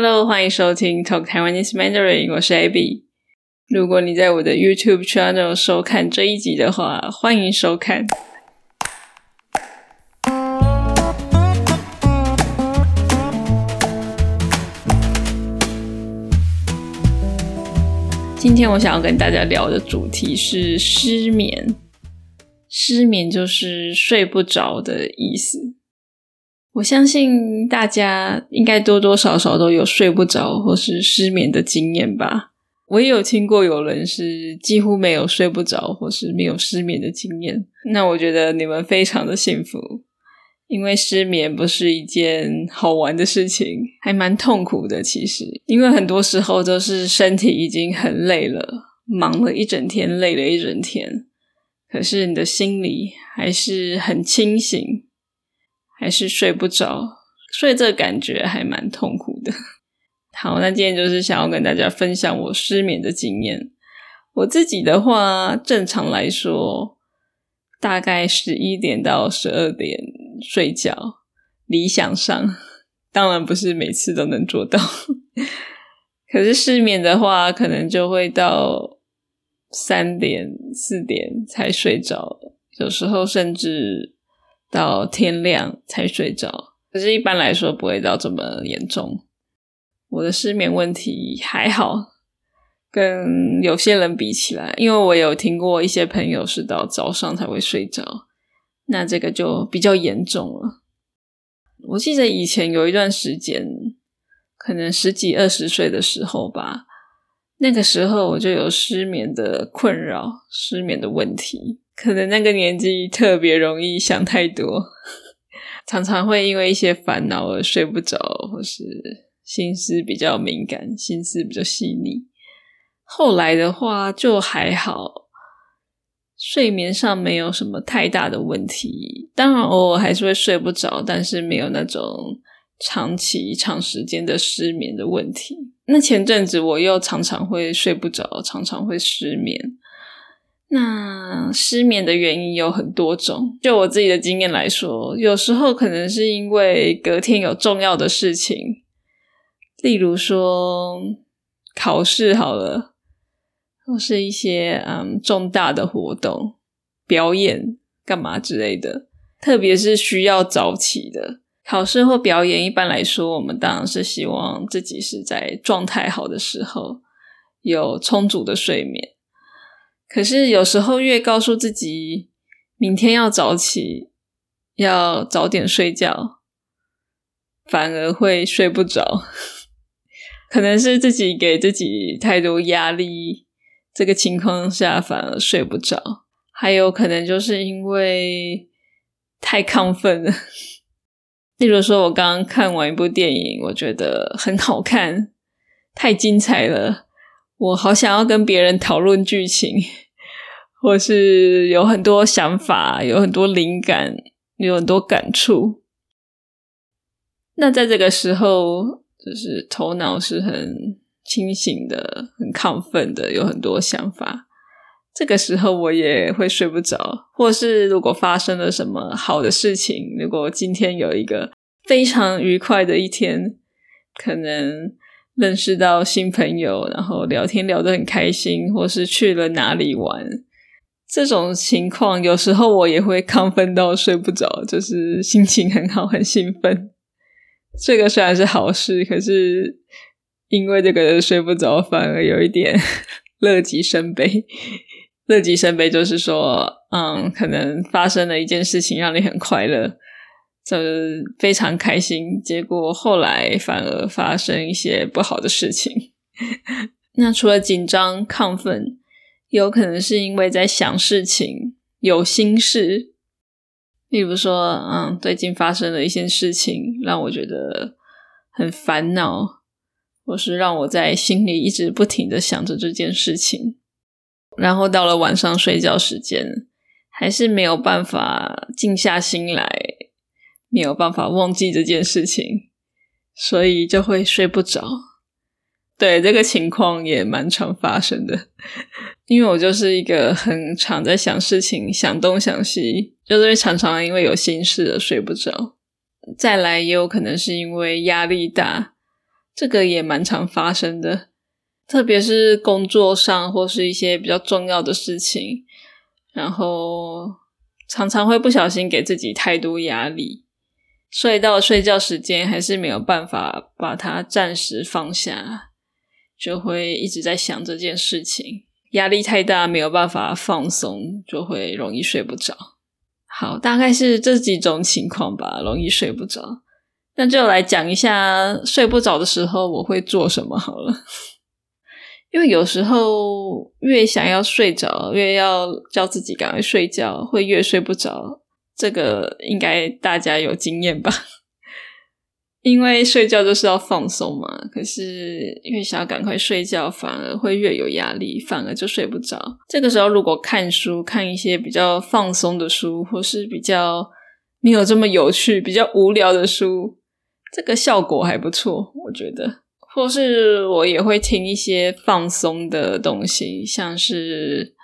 Hello，欢迎收听 Talk Taiwanese Mandarin，我是 Abby。如果你在我的 YouTube channel 收看这一集的话，欢迎收看。今天我想要跟大家聊的主题是失眠。失眠就是睡不着的意思。我相信大家应该多多少少都有睡不着或是失眠的经验吧。我也有听过有人是几乎没有睡不着或是没有失眠的经验。那我觉得你们非常的幸福，因为失眠不是一件好玩的事情，还蛮痛苦的。其实，因为很多时候都是身体已经很累了，忙了一整天，累了一整天。可是你的心里还是很清醒，还是睡不着，所以这感觉还蛮痛苦的。好，那今天就是想要跟大家分享我失眠的经验。我自己的话，正常来说，大概十一点到十二点睡觉，理想上，当然不是每次都能做到。可是失眠的话，可能就会到。三点四点才睡着，有时候甚至到天亮才睡着。可是，一般来说不会到这么严重。我的失眠问题还好，跟有些人比起来，因为我有听过一些朋友是到早上才会睡着，那这个就比较严重了。我记得以前有一段时间，可能十几二十岁的时候吧。那个时候我就有失眠的困扰，失眠的问题，可能那个年纪特别容易想太多，常常会因为一些烦恼而睡不着，或是心思比较敏感，心思比较细腻。后来的话就还好，睡眠上没有什么太大的问题，当然偶尔还是会睡不着，但是没有那种长期长时间的失眠的问题。那前阵子我又常常会睡不着，常常会失眠。那失眠的原因有很多种，就我自己的经验来说，有时候可能是因为隔天有重要的事情，例如说考试好了，或是一些嗯重大的活动、表演干嘛之类的，特别是需要早起的。考试或表演，一般来说，我们当然是希望自己是在状态好的时候，有充足的睡眠。可是有时候，越告诉自己明天要早起，要早点睡觉，反而会睡不着。可能是自己给自己太多压力，这个情况下反而睡不着。还有可能就是因为太亢奋了。例如说，我刚刚看完一部电影，我觉得很好看，太精彩了，我好想要跟别人讨论剧情，或是有很多想法，有很多灵感，有很多感触。那在这个时候，就是头脑是很清醒的，很亢奋的，有很多想法。这个时候我也会睡不着，或是如果发生了什么好的事情，如果今天有一个非常愉快的一天，可能认识到新朋友，然后聊天聊得很开心，或是去了哪里玩，这种情况有时候我也会亢奋到睡不着，就是心情很好，很兴奋。这个虽然是好事，可是因为这个睡不着，反而有一点乐极生悲。乐极生悲就是说，嗯，可能发生了一件事情让你很快乐，就非常开心。结果后来反而发生一些不好的事情。那除了紧张、亢奋，有可能是因为在想事情、有心事。例如说，嗯，最近发生了一些事情，让我觉得很烦恼，或是让我在心里一直不停的想着这件事情。然后到了晚上睡觉时间，还是没有办法静下心来，没有办法忘记这件事情，所以就会睡不着。对这个情况也蛮常发生的，因为我就是一个很常在想事情、想东想西，就是常常因为有心事而睡不着。再来也有可能是因为压力大，这个也蛮常发生的，特别是工作上或是一些比较重要的事情，然后常常会不小心给自己太多压力，睡到睡觉时间还是没有办法把它暂时放下，就会一直在想这件事情，压力太大没有办法放松，就会容易睡不着。好，大概是这几种情况吧，容易睡不着。那就来讲一下睡不着的时候我会做什么好了，因为有时候越想要睡着，越要叫自己赶快睡觉，会越睡不着。这个应该大家有经验吧？因为睡觉就是要放松嘛，可是越想要赶快睡觉，反而会越有压力，反而就睡不着。这个时候如果看书，看一些比较放松的书，或是比较没有这么有趣、比较无聊的书。这个效果还不错，我觉得。或是我也会听一些放松的东西，像是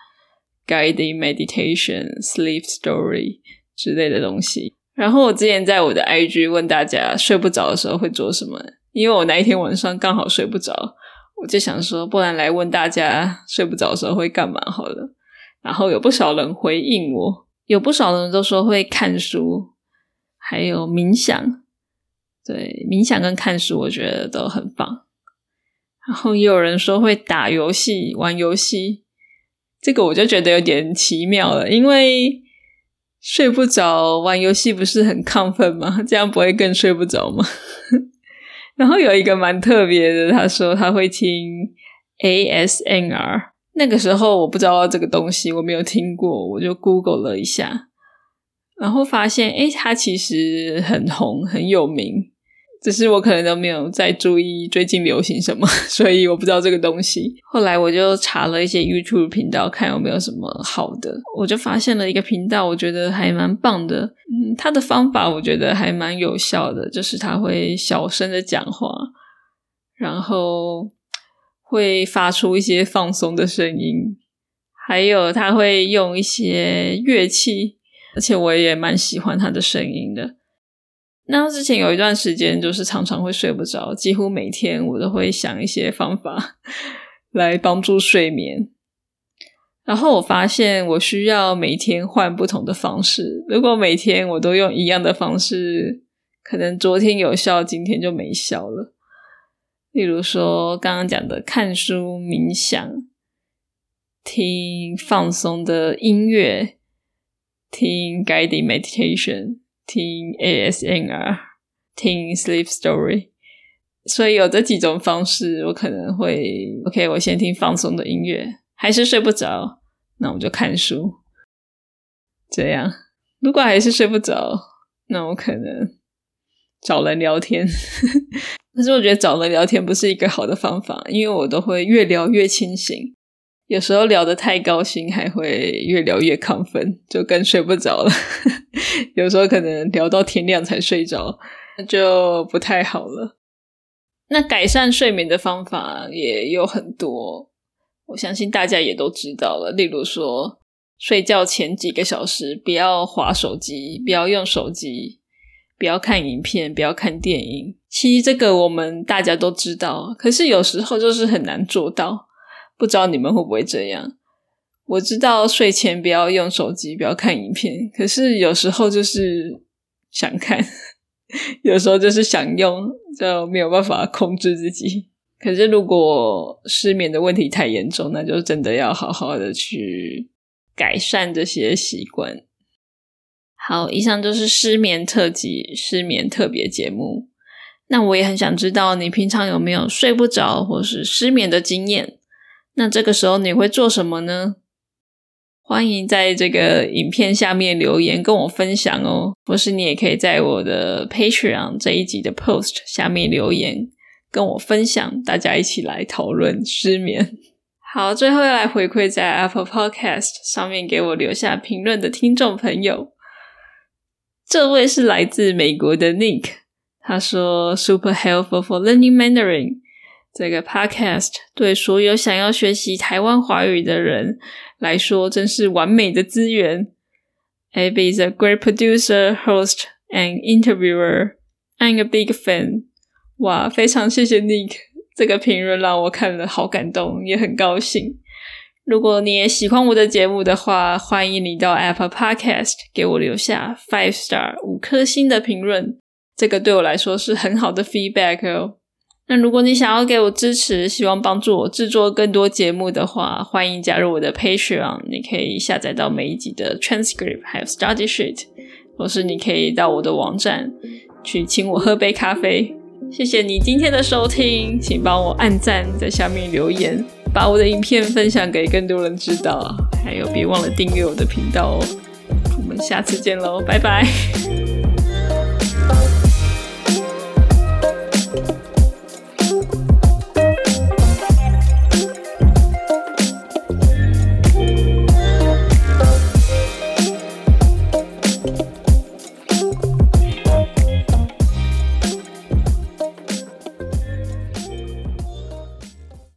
guided meditation、sleep story 之类的东西。然后我之前在我的 IG 问大家睡不着的时候会做什么，因为我那一天晚上刚好睡不着，我就想说，不然来问大家睡不着的时候会干嘛好了。然后有不少人回应我，有不少人都说会看书，还有冥想。对，冥想跟看书，我觉得都很棒。然后也有人说会打游戏、玩游戏，这个我就觉得有点奇妙了。因为睡不着，玩游戏不是很亢奋吗？这样不会更睡不着吗？然后有一个蛮特别的，他说他会听 ASMR。那个时候我不知道这个东西，我没有听过，我就 Google 了一下，然后发现，哎，它其实很红，很有名。只是我可能都没有在注意最近流行什么，所以我不知道这个东西。后来我就查了一些 YouTube 频道，看有没有什么好的。我就发现了一个频道，我觉得还蛮棒的。嗯，他的方法我觉得还蛮有效的，就是他会小声的讲话，然后会发出一些放松的声音，还有他会用一些乐器，而且我也蛮喜欢他的声音的。那之前有一段时间，就是常常会睡不着，几乎每天我都会想一些方法来帮助睡眠。然后我发现，我需要每天换不同的方式。如果每天我都用一样的方式，可能昨天有效，今天就没效了。例如说，刚刚讲的看书、冥想、听放松的音乐、听 guided meditation。听 ASMR，听 Sleep Story，所以有这几种方式，我可能会 OK。我先听放松的音乐，还是睡不着，那我就看书。这样，如果还是睡不着，那我可能找人聊天。可是我觉得找人聊天不是一个好的方法，因为我都会越聊越清醒。有时候聊得太高兴，还会越聊越亢奋，就更睡不着了。有时候可能聊到天亮才睡着，那就不太好了。那改善睡眠的方法也有很多，我相信大家也都知道了。例如说，睡觉前几个小时不要划手机，不要用手机，不要看影片，不要看电影。其实这个我们大家都知道，可是有时候就是很难做到。不知道你们会不会这样？我知道睡前不要用手机，不要看影片。可是有时候就是想看，有时候就是想用，就没有办法控制自己。可是如果失眠的问题太严重，那就真的要好好的去改善这些习惯。好，以上就是失眠特辑、失眠特别节目。那我也很想知道你平常有没有睡不着或是失眠的经验。那这个时候你会做什么呢？欢迎在这个影片下面留言跟我分享哦，或是你也可以在我的 Patreon 这一集的 Post 下面留言跟我分享，大家一起来讨论失眠。好，最后要来回馈在 Apple Podcast 上面给我留下评论的听众朋友，这位是来自美国的 Nick，他说 Super helpful for learning Mandarin。这个 podcast 对所有想要学习台湾华语的人来说，真是完美的资源。Abby is a great producer, host, and interviewer. I'm a big fan. 哇，非常谢谢 Nick 这个评论，让我看了好感动，也很高兴。如果你也喜欢我的节目的话，欢迎你到 Apple Podcast 给我留下 five star 五颗星的评论，这个对我来说是很好的 feedback 哦。那如果你想要给我支持，希望帮助我制作更多节目的话，欢迎加入我的 Patreon。你可以下载到每一集的 transcript，还有 study sheet，或是你可以到我的网站去请我喝杯咖啡。谢谢你今天的收听，请帮我按赞，在下面留言，把我的影片分享给更多人知道。还有别忘了订阅我的频道哦。我们下次见喽，拜拜。